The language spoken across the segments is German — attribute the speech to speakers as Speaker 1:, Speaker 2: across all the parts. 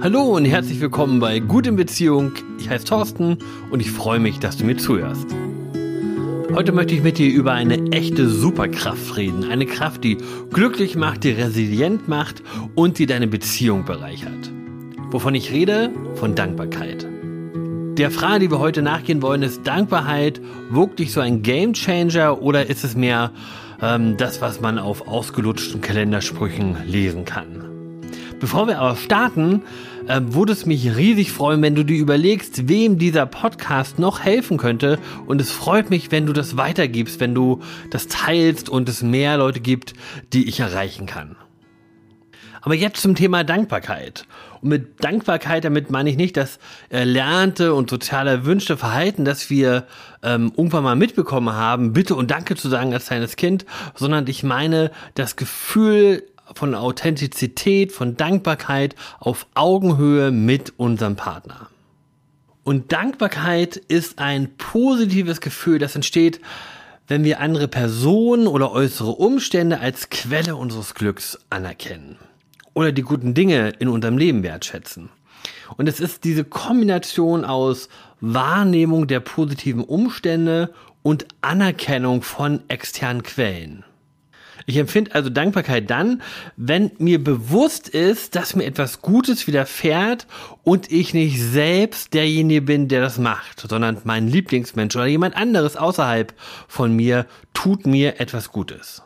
Speaker 1: Hallo und herzlich willkommen bei Gut in Beziehung. Ich heiße Thorsten und ich freue mich, dass du mir zuhörst. Heute möchte ich mit dir über eine echte Superkraft reden. Eine Kraft, die glücklich macht, die resilient macht und die deine Beziehung bereichert. Wovon ich rede? Von Dankbarkeit. Der Frage, die wir heute nachgehen wollen, ist Dankbarkeit wirklich so ein Gamechanger oder ist es mehr ähm, das, was man auf ausgelutschten Kalendersprüchen lesen kann? Bevor wir aber starten, äh, würde es mich riesig freuen, wenn du dir überlegst, wem dieser Podcast noch helfen könnte. Und es freut mich, wenn du das weitergibst, wenn du das teilst und es mehr Leute gibt, die ich erreichen kann. Aber jetzt zum Thema Dankbarkeit. Und mit Dankbarkeit, damit meine ich nicht das erlernte und sozial erwünschte Verhalten, das wir ähm, irgendwann mal mitbekommen haben, bitte und danke zu sagen als kleines Kind, sondern ich meine das Gefühl von Authentizität, von Dankbarkeit auf Augenhöhe mit unserem Partner. Und Dankbarkeit ist ein positives Gefühl, das entsteht, wenn wir andere Personen oder äußere Umstände als Quelle unseres Glücks anerkennen oder die guten Dinge in unserem Leben wertschätzen. Und es ist diese Kombination aus Wahrnehmung der positiven Umstände und Anerkennung von externen Quellen. Ich empfinde also Dankbarkeit dann, wenn mir bewusst ist, dass mir etwas Gutes widerfährt und ich nicht selbst derjenige bin, der das macht, sondern mein Lieblingsmensch oder jemand anderes außerhalb von mir tut mir etwas Gutes.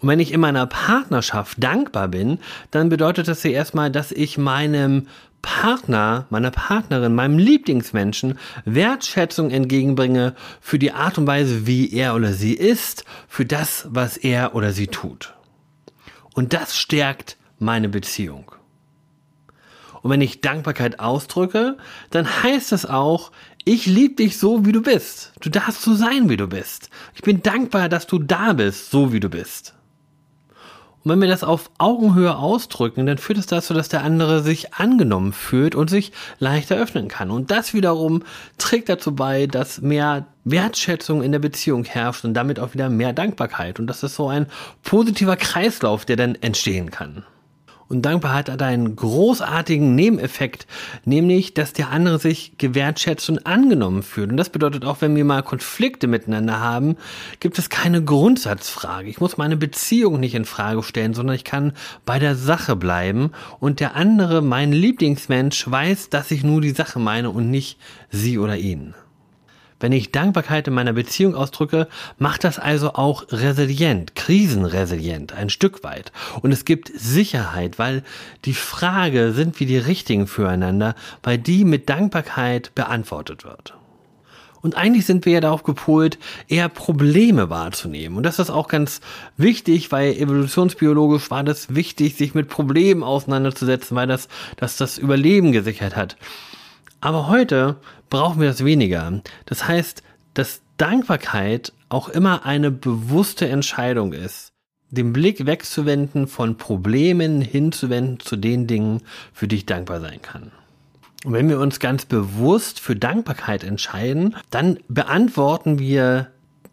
Speaker 1: Und wenn ich in meiner Partnerschaft dankbar bin, dann bedeutet das ja erstmal, dass ich meinem Partner, meiner Partnerin, meinem Lieblingsmenschen Wertschätzung entgegenbringe für die Art und Weise, wie er oder sie ist, für das, was er oder sie tut. Und das stärkt meine Beziehung. Und wenn ich Dankbarkeit ausdrücke, dann heißt es auch, ich liebe dich so, wie du bist. Du darfst so sein, wie du bist. Ich bin dankbar, dass du da bist, so wie du bist. Und wenn wir das auf Augenhöhe ausdrücken, dann führt es dazu, dass der andere sich angenommen fühlt und sich leichter öffnen kann. Und das wiederum trägt dazu bei, dass mehr Wertschätzung in der Beziehung herrscht und damit auch wieder mehr Dankbarkeit. Und das ist so ein positiver Kreislauf, der dann entstehen kann. Und Dankbarkeit hat einen großartigen Nebeneffekt, nämlich, dass der andere sich gewertschätzt und angenommen fühlt. Und das bedeutet auch, wenn wir mal Konflikte miteinander haben, gibt es keine Grundsatzfrage. Ich muss meine Beziehung nicht in Frage stellen, sondern ich kann bei der Sache bleiben. Und der andere, mein Lieblingsmensch, weiß, dass ich nur die Sache meine und nicht sie oder ihn. Wenn ich Dankbarkeit in meiner Beziehung ausdrücke, macht das also auch resilient, krisenresilient, ein Stück weit. Und es gibt Sicherheit, weil die Frage, sind wir die Richtigen füreinander, weil die mit Dankbarkeit beantwortet wird. Und eigentlich sind wir ja darauf gepolt, eher Probleme wahrzunehmen. Und das ist auch ganz wichtig, weil evolutionsbiologisch war das wichtig, sich mit Problemen auseinanderzusetzen, weil das, das das Überleben gesichert hat. Aber heute brauchen wir das weniger. Das heißt, dass Dankbarkeit auch immer eine bewusste Entscheidung ist, den Blick wegzuwenden von Problemen hinzuwenden zu den Dingen, für die ich dankbar sein kann. Und wenn wir uns ganz bewusst für Dankbarkeit entscheiden, dann beantworten wir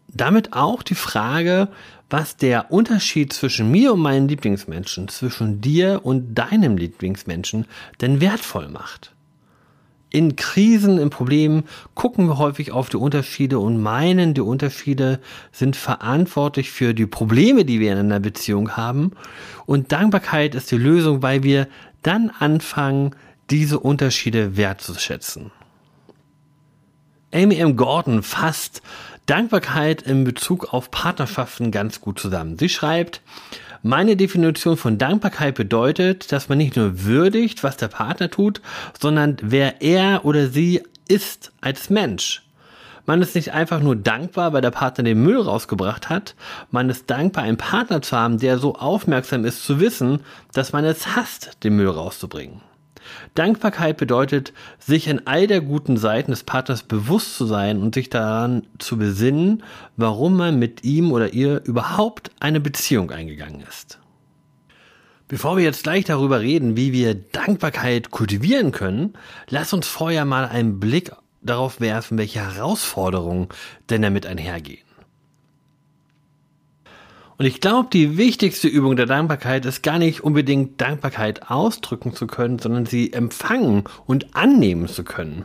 Speaker 1: damit auch die Frage, was der Unterschied zwischen mir und meinen Lieblingsmenschen, zwischen dir und deinem Lieblingsmenschen denn wertvoll macht in Krisen, in Problemen gucken wir häufig auf die Unterschiede und meinen, die Unterschiede sind verantwortlich für die Probleme, die wir in einer Beziehung haben. Und Dankbarkeit ist die Lösung, weil wir dann anfangen, diese Unterschiede wertzuschätzen. Amy M. Gordon fasst Dankbarkeit in Bezug auf Partnerschaften ganz gut zusammen. Sie schreibt, meine Definition von Dankbarkeit bedeutet, dass man nicht nur würdigt, was der Partner tut, sondern wer er oder sie ist als Mensch. Man ist nicht einfach nur dankbar, weil der Partner den Müll rausgebracht hat. Man ist dankbar, einen Partner zu haben, der so aufmerksam ist zu wissen, dass man es hasst, den Müll rauszubringen. Dankbarkeit bedeutet, sich in all der guten Seiten des Partners bewusst zu sein und sich daran zu besinnen, warum man mit ihm oder ihr überhaupt eine Beziehung eingegangen ist. Bevor wir jetzt gleich darüber reden, wie wir Dankbarkeit kultivieren können, lass uns vorher mal einen Blick darauf werfen, welche Herausforderungen denn damit einhergehen. Und ich glaube, die wichtigste Übung der Dankbarkeit ist gar nicht unbedingt Dankbarkeit ausdrücken zu können, sondern sie empfangen und annehmen zu können.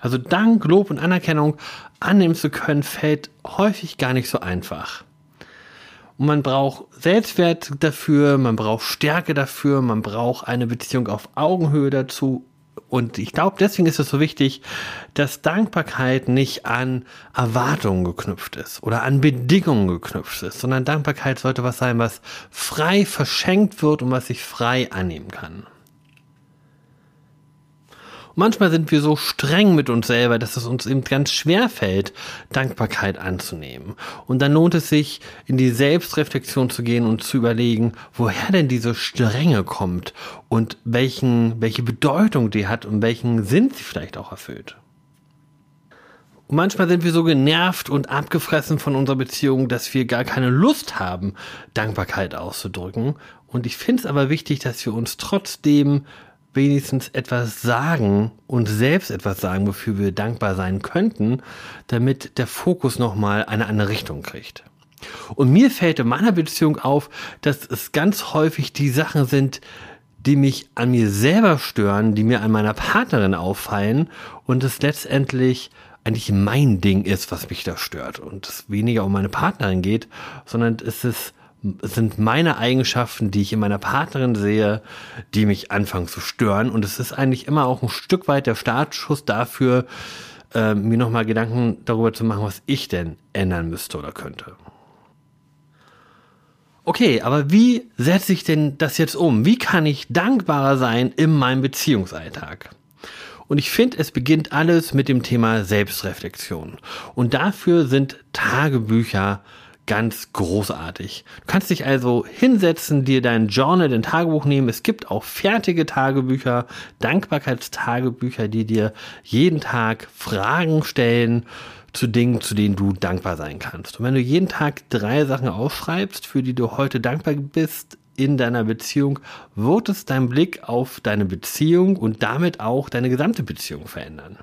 Speaker 1: Also Dank, Lob und Anerkennung annehmen zu können, fällt häufig gar nicht so einfach. Und man braucht Selbstwert dafür, man braucht Stärke dafür, man braucht eine Beziehung auf Augenhöhe dazu und ich glaube, deswegen ist es so wichtig, dass Dankbarkeit nicht an Erwartungen geknüpft ist oder an Bedingungen geknüpft ist, sondern Dankbarkeit sollte was sein, was frei verschenkt wird und was ich frei annehmen kann. Manchmal sind wir so streng mit uns selber, dass es uns eben ganz schwer fällt, Dankbarkeit anzunehmen. Und dann lohnt es sich, in die Selbstreflexion zu gehen und zu überlegen, woher denn diese Strenge kommt und welchen, welche Bedeutung die hat und welchen Sinn sie vielleicht auch erfüllt. Und manchmal sind wir so genervt und abgefressen von unserer Beziehung, dass wir gar keine Lust haben, Dankbarkeit auszudrücken. Und ich finde es aber wichtig, dass wir uns trotzdem wenigstens etwas sagen und selbst etwas sagen, wofür wir dankbar sein könnten, damit der Fokus nochmal eine andere Richtung kriegt. Und mir fällt in meiner Beziehung auf, dass es ganz häufig die Sachen sind, die mich an mir selber stören, die mir an meiner Partnerin auffallen und es letztendlich eigentlich mein Ding ist, was mich da stört und es weniger um meine Partnerin geht, sondern es ist sind meine Eigenschaften, die ich in meiner Partnerin sehe, die mich anfangen zu stören. Und es ist eigentlich immer auch ein Stück weit der Startschuss dafür, äh, mir nochmal Gedanken darüber zu machen, was ich denn ändern müsste oder könnte. Okay, aber wie setze ich denn das jetzt um? Wie kann ich dankbarer sein in meinem Beziehungsalltag? Und ich finde, es beginnt alles mit dem Thema Selbstreflexion. Und dafür sind Tagebücher ganz großartig. Du kannst dich also hinsetzen, dir dein Journal, dein Tagebuch nehmen. Es gibt auch fertige Tagebücher, Dankbarkeitstagebücher, die dir jeden Tag Fragen stellen zu Dingen, zu denen du dankbar sein kannst. Und wenn du jeden Tag drei Sachen aufschreibst, für die du heute dankbar bist in deiner Beziehung, wird es dein Blick auf deine Beziehung und damit auch deine gesamte Beziehung verändern.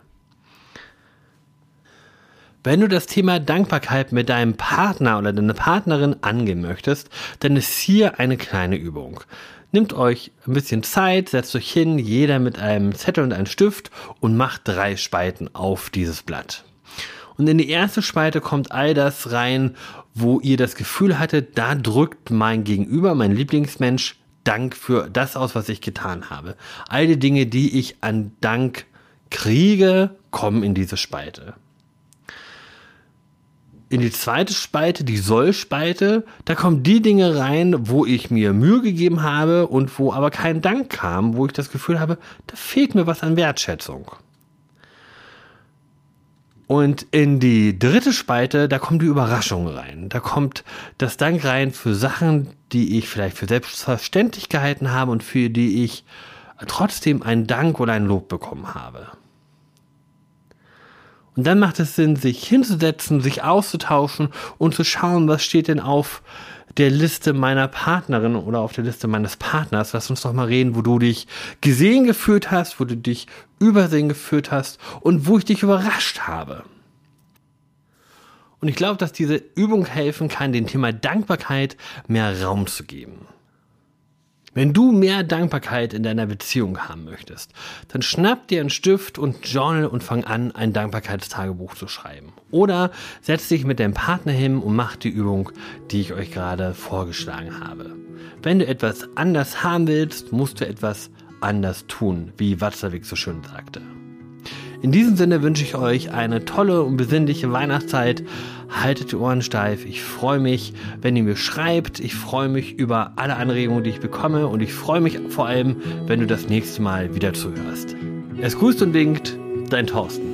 Speaker 1: Wenn du das Thema Dankbarkeit mit deinem Partner oder deiner Partnerin angehen möchtest, dann ist hier eine kleine Übung. Nehmt euch ein bisschen Zeit, setzt euch hin, jeder mit einem Zettel und einem Stift und macht drei Spalten auf dieses Blatt. Und in die erste Spalte kommt all das rein, wo ihr das Gefühl hattet, da drückt mein Gegenüber, mein Lieblingsmensch, Dank für das aus, was ich getan habe. All die Dinge, die ich an Dank kriege, kommen in diese Spalte in die zweite Spalte, die Soll-Spalte, da kommen die Dinge rein, wo ich mir Mühe gegeben habe und wo aber kein Dank kam, wo ich das Gefühl habe, da fehlt mir was an Wertschätzung. Und in die dritte Spalte, da kommt die Überraschung rein. Da kommt das Dank rein für Sachen, die ich vielleicht für selbstverständlich gehalten habe und für die ich trotzdem einen Dank oder ein Lob bekommen habe. Und dann macht es Sinn, sich hinzusetzen, sich auszutauschen und zu schauen, was steht denn auf der Liste meiner Partnerin oder auf der Liste meines Partners. Lass uns doch mal reden, wo du dich gesehen gefühlt hast, wo du dich übersehen gefühlt hast und wo ich dich überrascht habe. Und ich glaube, dass diese Übung helfen kann, dem Thema Dankbarkeit mehr Raum zu geben. Wenn du mehr Dankbarkeit in deiner Beziehung haben möchtest, dann schnapp dir einen Stift und Journal und fang an, ein Dankbarkeitstagebuch zu schreiben. Oder setz dich mit deinem Partner hin und mach die Übung, die ich euch gerade vorgeschlagen habe. Wenn du etwas anders haben willst, musst du etwas anders tun, wie Watzlawick so schön sagte. In diesem Sinne wünsche ich euch eine tolle und besinnliche Weihnachtszeit. Haltet die Ohren steif. Ich freue mich, wenn ihr mir schreibt. Ich freue mich über alle Anregungen, die ich bekomme. Und ich freue mich vor allem, wenn du das nächste Mal wieder zuhörst. Es grüßt und winkt, dein Thorsten.